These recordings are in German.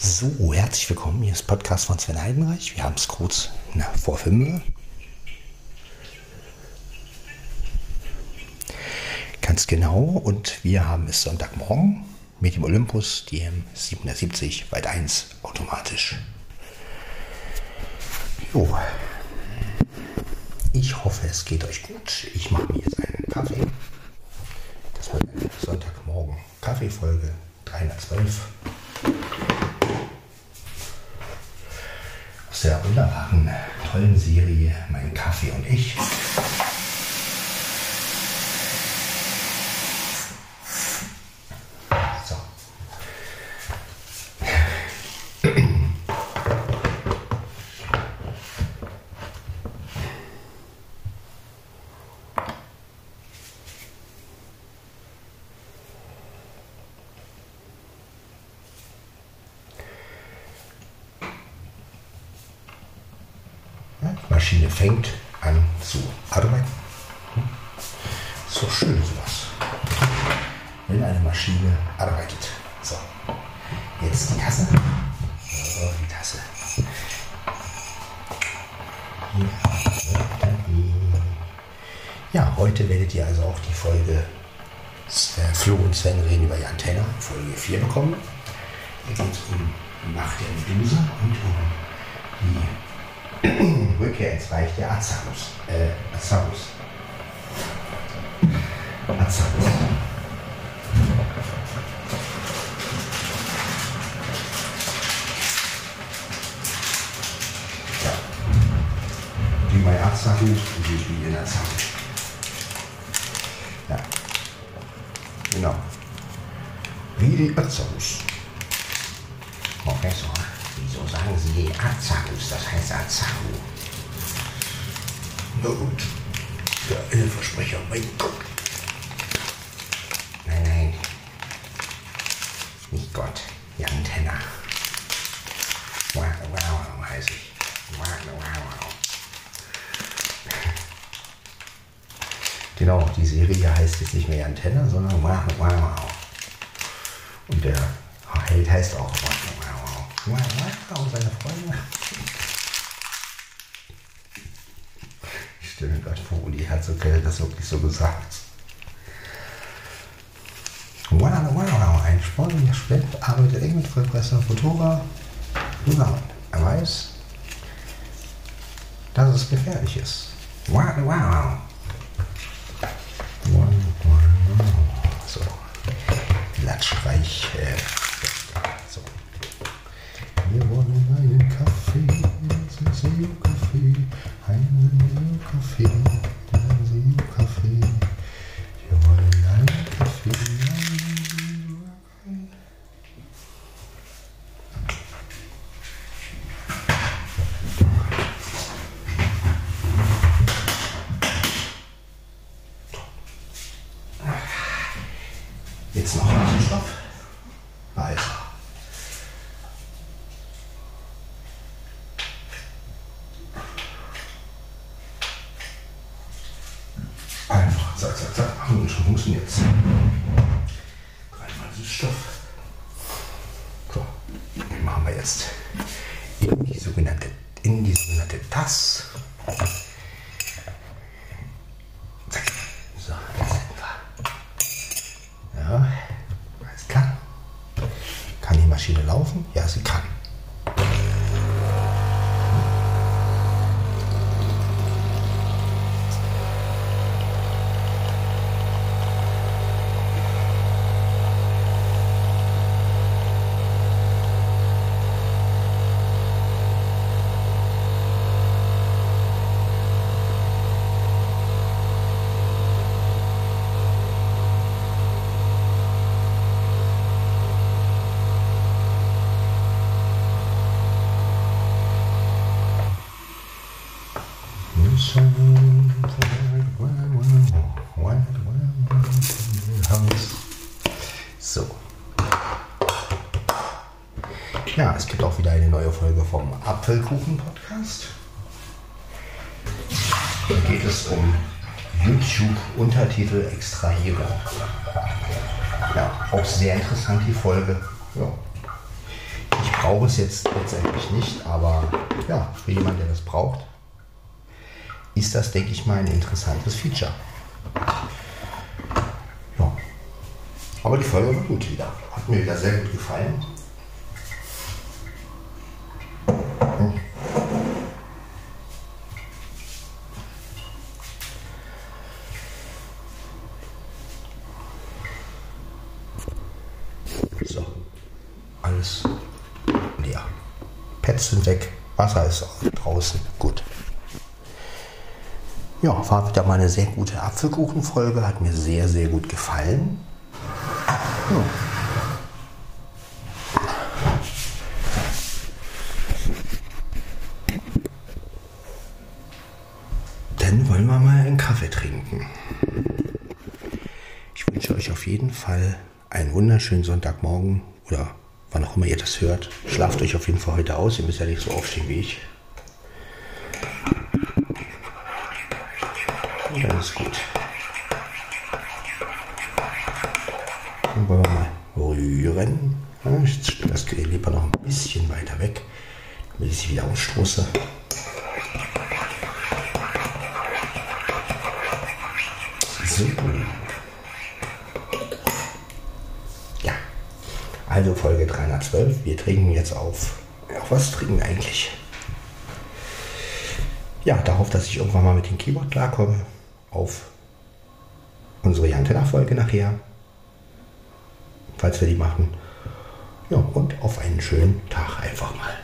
So, herzlich willkommen. Hier ist Podcast von Sven Heidenreich. Wir haben es kurz na, vor fünf. Ganz genau. Und wir haben es Sonntagmorgen mit dem Olympus DM 770 Weit 1 automatisch. Jo. Ich hoffe, es geht euch gut. Ich mache mir jetzt einen Kaffee. Das wird eine Sonntagmorgen Kaffeefolge 312. Aus der wunderbaren, tollen Serie Mein Kaffee und ich. Maschine fängt an zu arbeiten. Hm? Doch schön sowas. Wenn eine Maschine arbeitet. So. Jetzt die Tasse. So, die Tasse. Ja, heute werdet ihr also auch die Folge Flo und Sven reden über die Antenne, Folge 4 bekommen. Hier geht es um Macht der Medusa und um die Rückkehr ins Reich der Azarus. Äh, Azarus. Azarus. Ja. Wie bei Azarus und wie in Azarus. Ja. Genau. Wie die Azarus. Professor, wieso sagen Sie Azarus? Das heißt Azaru. Na gut. Der Versprecher, mein Gott. Nein, nein. Nicht Gott. Jan Tenner. Wow, wow, heiße ich. Wow, wow, wow. Genau, die Serie heißt jetzt nicht mehr Jan Tenner, sondern Wow, wow, wow. Und der Held heißt auch Wow, wow, und seine Freunde. Ich stelle mir gerade vor, Uli Herzog hätte das wirklich so gesagt. Wow, wow, wow. Ein sportlicher Student arbeitet eng mit Professor Futura zusammen. Er weiß, dass es gefährlich ist. Wow, wow, wow. So. Latschreich. Äh, so. Wir wollen einen Kaffee, einen SEO-Kaffee, einen SEO-Kaffee, einen SEO-Kaffee. Wir wollen einen Kaffee, einen SEO-Kaffee. Jetzt noch ein Stoff. Also. Einfach, zack, zack, zack, machen und schon funktioniert es. Süßstoff. So, machen wir jetzt in die sogenannte, in die sogenannte Tasse. Zack. So, das hätten wir. Ja, alles klar. Kann die Maschine laufen? Ja, sie kann. So. Ja, es gibt auch wieder eine neue Folge vom Apfelkuchen-Podcast. Da geht es um YouTube-Untertitel Extrahierung. Ja, auch sehr interessant die Folge. Ja. Ich brauche es jetzt letztendlich nicht, aber ja, für jemanden, der das braucht, ist das, denke ich mal, ein interessantes Feature. Ja. Aber die Folge war gut wieder. Hat mir wieder sehr gut gefallen. So, alles leer. Pets sind weg, Wasser ist draußen, gut. Ja, war wieder mal eine sehr gute Apfelkuchenfolge, hat mir sehr, sehr gut gefallen. Ja. Dann wollen wir mal einen Kaffee trinken. Ich wünsche euch auf jeden Fall einen wunderschönen Sonntagmorgen oder wann auch immer ihr das hört. Schlaft euch auf jeden Fall heute aus. Ihr müsst ja nicht so aufstehen wie ich. Rühren. Ich das Gerät lieber noch ein bisschen weiter weg, damit ich sie wieder ausstoße. So. Ja. Also Folge 312. Wir trinken jetzt auf. Ja, was trinken eigentlich? Ja, darauf, dass ich irgendwann mal mit dem Keyboard klarkomme. Auf unsere Jantenna-Folge nachher. Falls wir die machen. Ja, und auf einen schönen Tag einfach mal.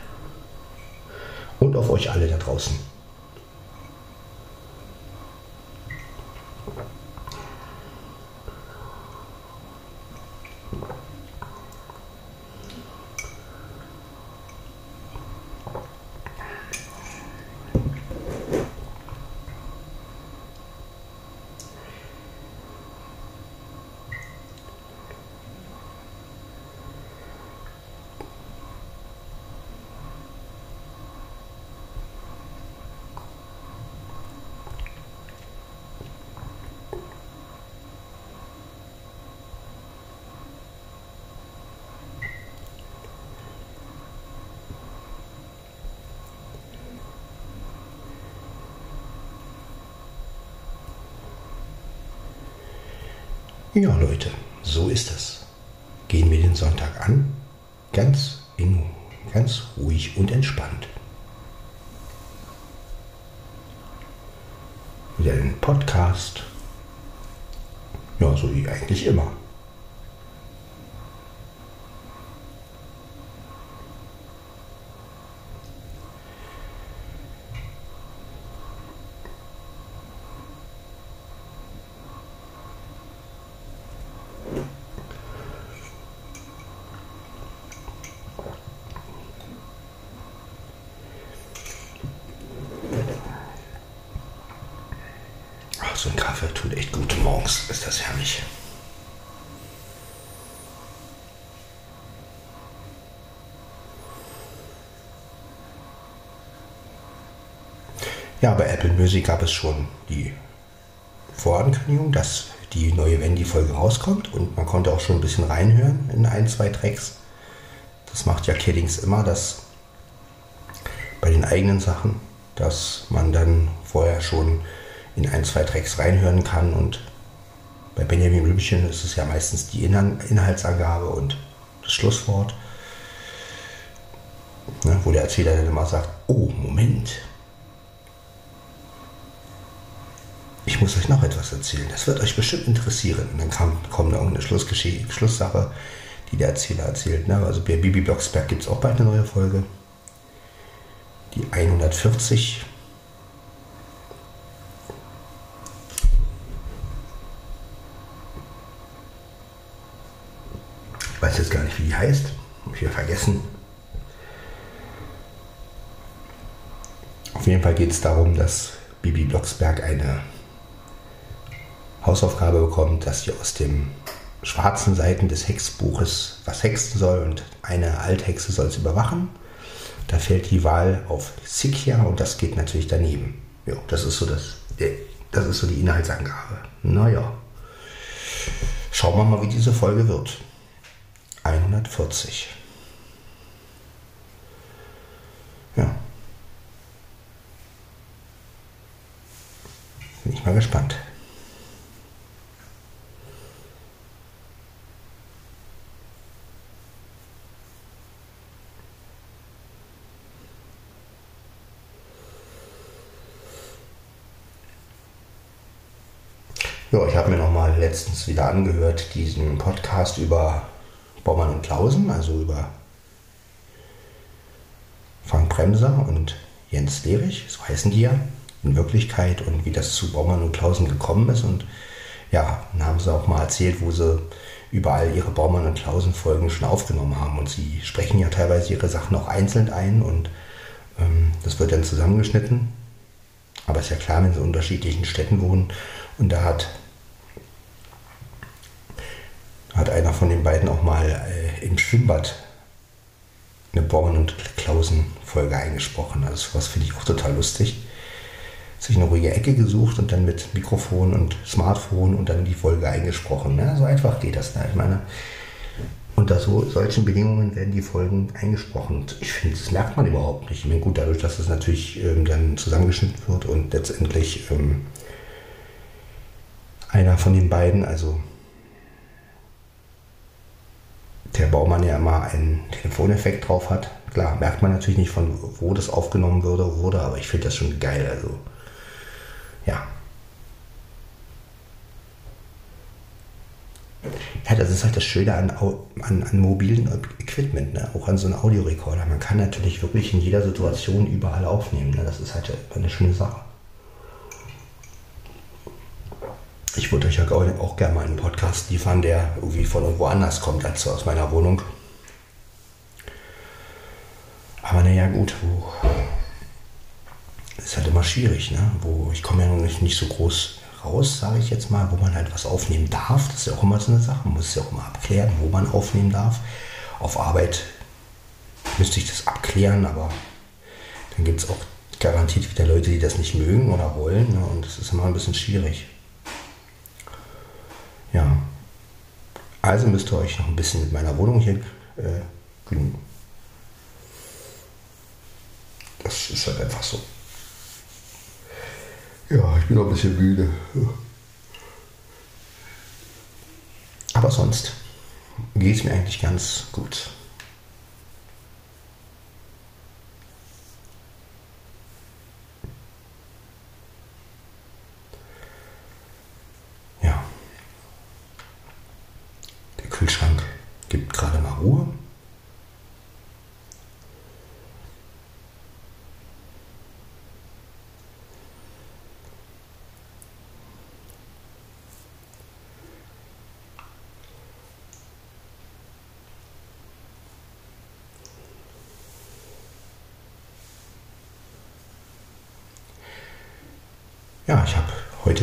Und auf euch alle da draußen. Ja, Leute, so ist es. Gehen wir den Sonntag an, ganz in, ganz ruhig und entspannt. Wieder den Podcast. Ja, so wie eigentlich immer. So ein Kaffee tut echt gut. Morgens ist das herrlich. Ja, bei Apple Music gab es schon die Vorankündigung, dass die neue Wendy-Folge rauskommt und man konnte auch schon ein bisschen reinhören in ein, zwei Tracks. Das macht ja Killings immer, dass bei den eigenen Sachen, dass man dann vorher schon in ein, zwei Tracks reinhören kann und bei Benjamin Blümchen ist es ja meistens die Inhaltsangabe und das Schlusswort, ne, wo der Erzähler dann immer sagt, oh, Moment, ich muss euch noch etwas erzählen, das wird euch bestimmt interessieren. Und dann kam, kommt da irgendeine Schlusssache, die der Erzähler erzählt. Ne? Also bei Bibi Blocksberg gibt es auch bald eine neue Folge. Die 140. Ich weiß jetzt gar nicht, wie die heißt. Hab ich wieder vergessen. Geht es darum, dass Bibi Blocksberg eine Hausaufgabe bekommt, dass sie aus den schwarzen Seiten des Hexbuches was hexen soll und eine Althexe soll es überwachen. Da fällt die Wahl auf Sikia und das geht natürlich daneben. Ja, das ist so das, das ist so die Inhaltsangabe. Naja. Schauen wir mal, wie diese Folge wird. 140. ich mal gespannt. Ja, ich habe mir noch mal letztens wieder angehört diesen Podcast über Baumann und Klausen, also über Frank Bremser und Jens Lehrich, so heißen die ja in Wirklichkeit und wie das zu Baumann und Klausen gekommen ist. Und ja, dann haben sie auch mal erzählt, wo sie überall ihre Baumann und Klausen Folgen schon aufgenommen haben. Und sie sprechen ja teilweise ihre Sachen auch einzeln ein und ähm, das wird dann zusammengeschnitten. Aber ist ja klar, wenn sie in unterschiedlichen Städten wohnen und da hat hat einer von den beiden auch mal äh, im Schwimmbad eine Born- und Klausen-Folge eingesprochen. Also sowas finde ich auch total lustig. Sich eine ruhige Ecke gesucht und dann mit Mikrofon und Smartphone und dann die Folge eingesprochen. Ja, so einfach geht das. Ne? Ich meine, unter so, solchen Bedingungen werden die Folgen eingesprochen. Und ich finde, das merkt man überhaupt nicht. Ich meine, gut, dadurch, dass das natürlich ähm, dann zusammengeschnitten wird und letztendlich ähm, einer von den beiden, also der Baumann ja immer einen Telefoneffekt drauf hat. Klar, merkt man natürlich nicht, von wo das aufgenommen würde, wurde, aber ich finde das schon geil. Also, ja. Ja, das ist halt das Schöne an, an, an mobilen Equipment, ne? auch an so einem Audiorekorder. Man kann natürlich wirklich in jeder Situation überall aufnehmen. Ne? Das ist halt eine schöne Sache. ich würde euch ja auch gerne mal einen Podcast liefern, der irgendwie von irgendwo anders kommt als aus meiner Wohnung. Aber naja, gut, wo. Ist halt immer schwierig, ne? Wo ich komme ja nicht, nicht so groß raus, sage ich jetzt mal, wo man halt was aufnehmen darf. Das ist ja auch immer so eine Sache. Man muss es ja auch immer abklären, wo man aufnehmen darf. Auf Arbeit müsste ich das abklären, aber dann gibt es auch garantiert wieder Leute, die das nicht mögen oder wollen. Ne? Und das ist immer ein bisschen schwierig. Ja. Also müsst ihr euch noch ein bisschen mit meiner Wohnung hier äh. Das ist halt einfach so. Ja, ich bin noch ein bisschen müde. Aber sonst geht es mir eigentlich ganz gut. Kühlschrank gibt gerade mal Ruhe. Ja, ich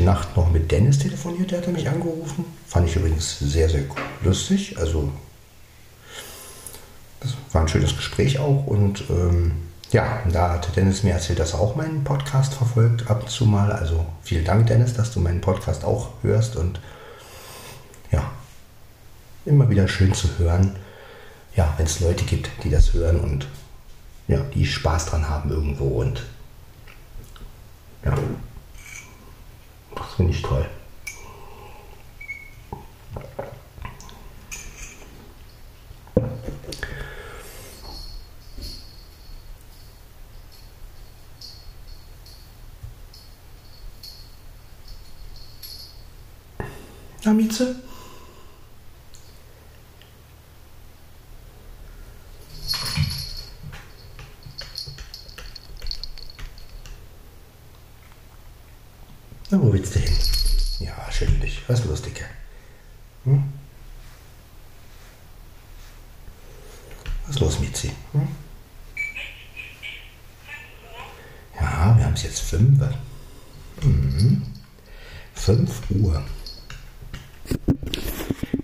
Nacht noch mit Dennis telefoniert, der hatte mich angerufen. Fand ich übrigens sehr, sehr lustig. Also, das war ein schönes Gespräch auch. Und ähm, ja, da hat Dennis mir erzählt, dass er auch meinen Podcast verfolgt, ab und zu mal. Also vielen Dank, Dennis, dass du meinen Podcast auch hörst. Und ja, immer wieder schön zu hören, ja, wenn es Leute gibt, die das hören und ja, die Spaß dran haben irgendwo. Und ja. Das finde ich toll. Na, Mieze? Willst du hin? Ja, schüttel dich. Was ist los, Dicke? Hm? Was ist los, Mizi? Hm? Ja, wir haben es jetzt 5. Mhm. 5 Uhr.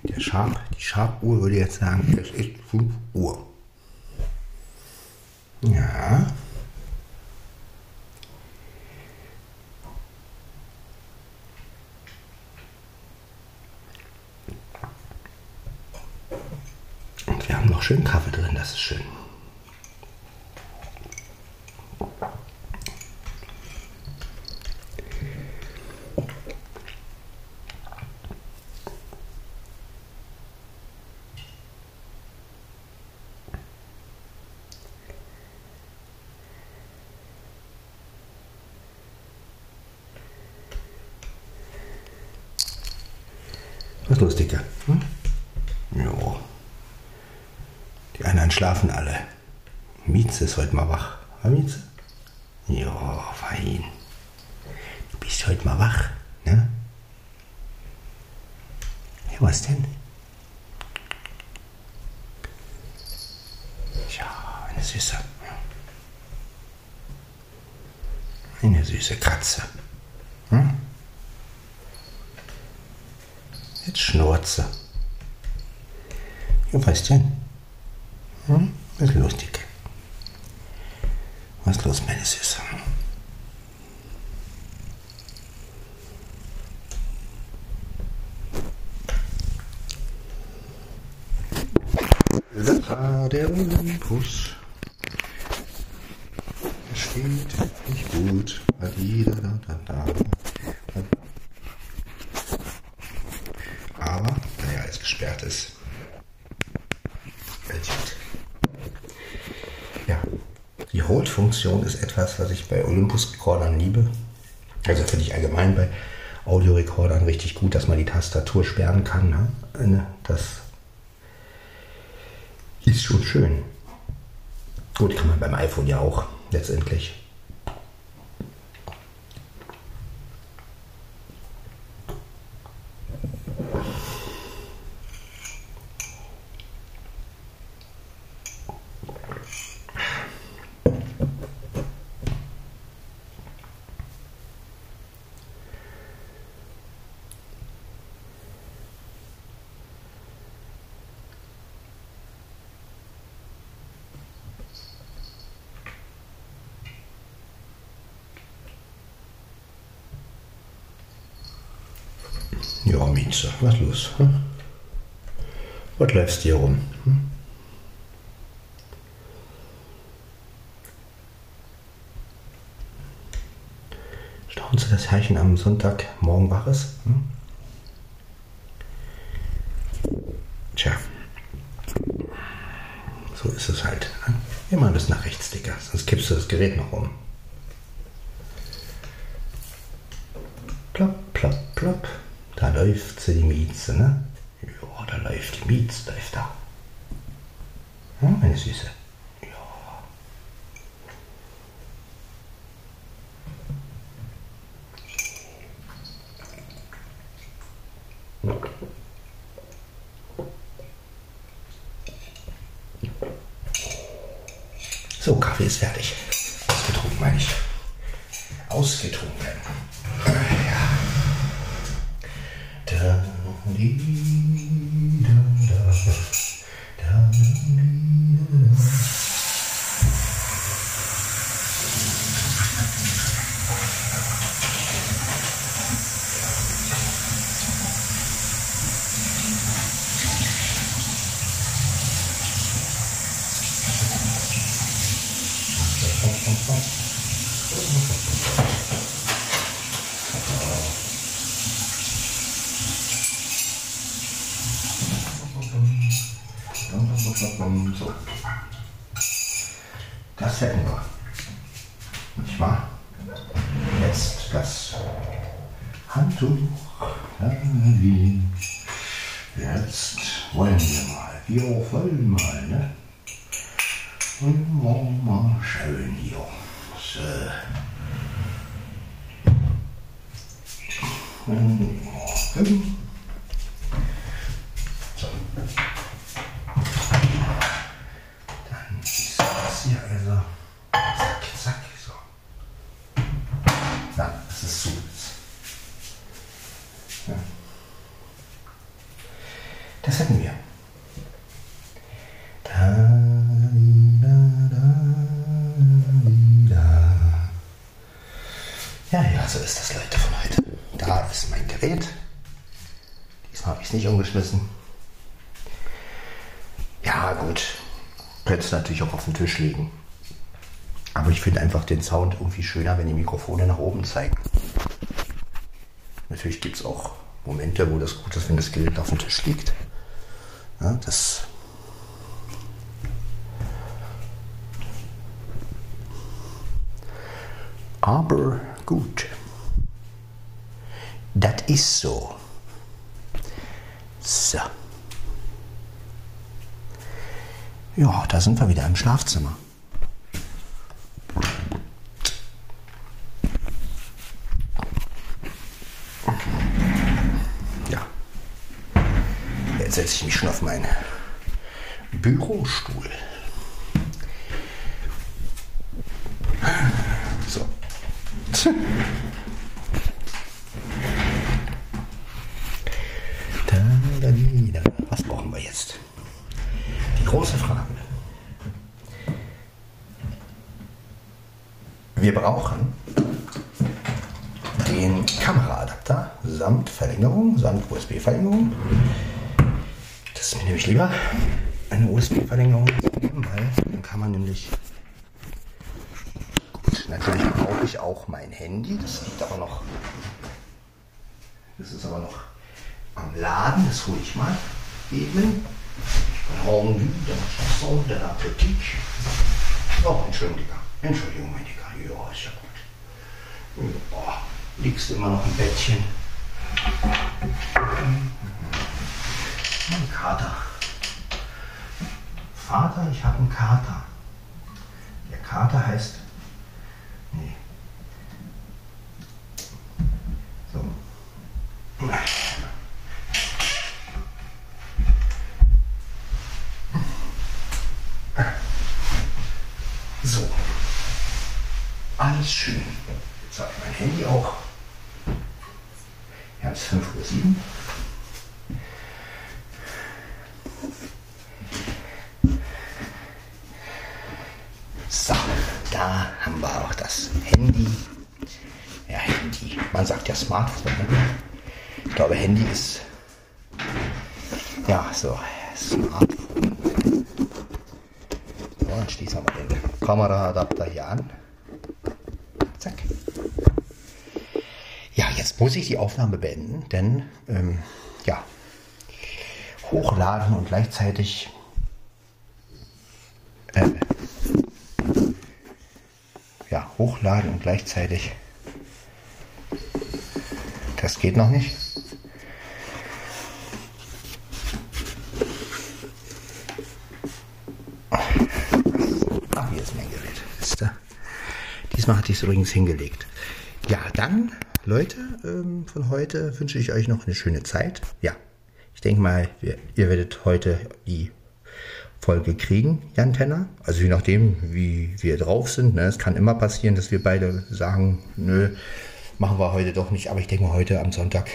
Der Sharp, die Sharp-Uhr würde jetzt sagen, es ist 5 Uhr. Ja. Schön Kaffee drin, das ist schön. Was ist los, Dicke? Hm? Jo. Die anderen schlafen alle. Mieze ist heute mal wach. War Mieze? Jo, fein. Du bist heute mal wach, ne? Ja, was denn? Ja, eine Süße. Eine süße Katze. Hm? Jetzt schnurze. Ja, was denn? Was ist los? Was ist los, meine Süße? Der Olympus er steht nicht gut. Da, da, da, da. Aber, da er jetzt gesperrt ist, fällt Ja, die Hold-Funktion ist etwas, was ich bei Olympus-Rekordern liebe. Also finde ich allgemein bei Audiorekordern richtig gut, dass man die Tastatur sperren kann. Ne? Das ist schon schön. Gut, kann man beim iPhone ja auch letztendlich. Ja, Mieze, was los? Hm? Was läufst hier rum? Hm? Staunst du, das Herrchen am Sonntagmorgen wach ist? Hm? Tja, so ist es halt. Ne? Immer ein bisschen nach rechts, Dicker, sonst kippst du das Gerät noch um. Plopp, plopp, plopp. Da läuft sie, die Mieze, ne? Ja, da läuft die Mieze, läuft da. Ja, meine Süße. Ja. So, Kaffee ist fertig. Ausgetrunken, meine ich. Ausgetrunken. Ja. Da, di, da, da, da, di, da. So. Das hätten wir. Nicht wahr? Jetzt das Handtuch. Jetzt wollen wir mal. Wir wollen mal, ne? Und wollen mal schön hier. So. Und, so. Dann ist das hier also. Zack, zack, so. Na, das ist zu. Ja. Das hätten wir. Da, da, da, da. Ja, ja, so ist das, Leute, von heute. Da ist mein Gerät. Diesmal habe ich es nicht umgeschmissen. Ja, gut. Es natürlich auch auf den Tisch legen. Aber ich finde einfach den Sound irgendwie schöner, wenn die Mikrofone nach oben zeigen. Natürlich gibt es auch Momente, wo das gut ist, wenn das Gerät auf dem Tisch liegt. Ja, das Aber gut. Das ist so. So. Ja, da sind wir wieder im Schlafzimmer. Ja. Jetzt setze ich mich schon auf meinen Bürostuhl. So. Was brauchen wir jetzt? Wir brauchen den Kameraadapter samt Verlängerung, samt USB-Verlängerung. Das ist mir nämlich lieber, eine USB-Verlängerung weil dann kann man nämlich. Natürlich brauche ich auch mein Handy, das liegt aber noch. Das ist aber noch am Laden, das hole ich mal eben. Rendu der Politique. Oh, Entschuldigung, Entschuldigung, mein Digga. Ja, ist ja gut. Boah, liegst immer noch im Bettchen. Mein Kater. Vater, ich habe einen Kater. Der Kater heißt. Nee. So. So. Alles schön. Jetzt habe ich mein Handy auch. Ja, es ist 5.07 Uhr. So, da haben wir auch das Handy. Ja, Handy. Man sagt ja Smartphone. Ne? Ich glaube, Handy ist. Ja, so. Smartphone. So, dann schließen wir mal den Kameraadapter hier an. Zack. Ja, muss ich die Aufnahme beenden, denn ähm, ja, hochladen und gleichzeitig äh, ja, hochladen und gleichzeitig das geht noch nicht. Ah, hier ist mein Gerät. Diesmal hatte ich es übrigens hingelegt. Ja, dann, Leute, ähm, von heute wünsche ich euch noch eine schöne Zeit. Ja, ich denke mal, wir, ihr werdet heute die Folge kriegen, Jan Tenner. Also je nachdem, wie wir drauf sind. Ne? Es kann immer passieren, dass wir beide sagen, nö, machen wir heute doch nicht. Aber ich denke mal, heute am Sonntag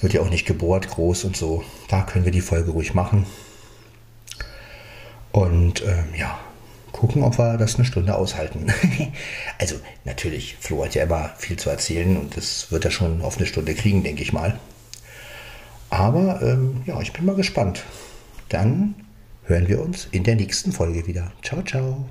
wird ja auch nicht gebohrt, groß und so. Da können wir die Folge ruhig machen. Und ähm, ja, gucken, ob wir das eine Stunde aushalten. also natürlich, Flo hat ja immer viel zu erzählen und das wird er schon auf eine Stunde kriegen, denke ich mal. Aber ähm, ja, ich bin mal gespannt. Dann hören wir uns in der nächsten Folge wieder. Ciao, ciao.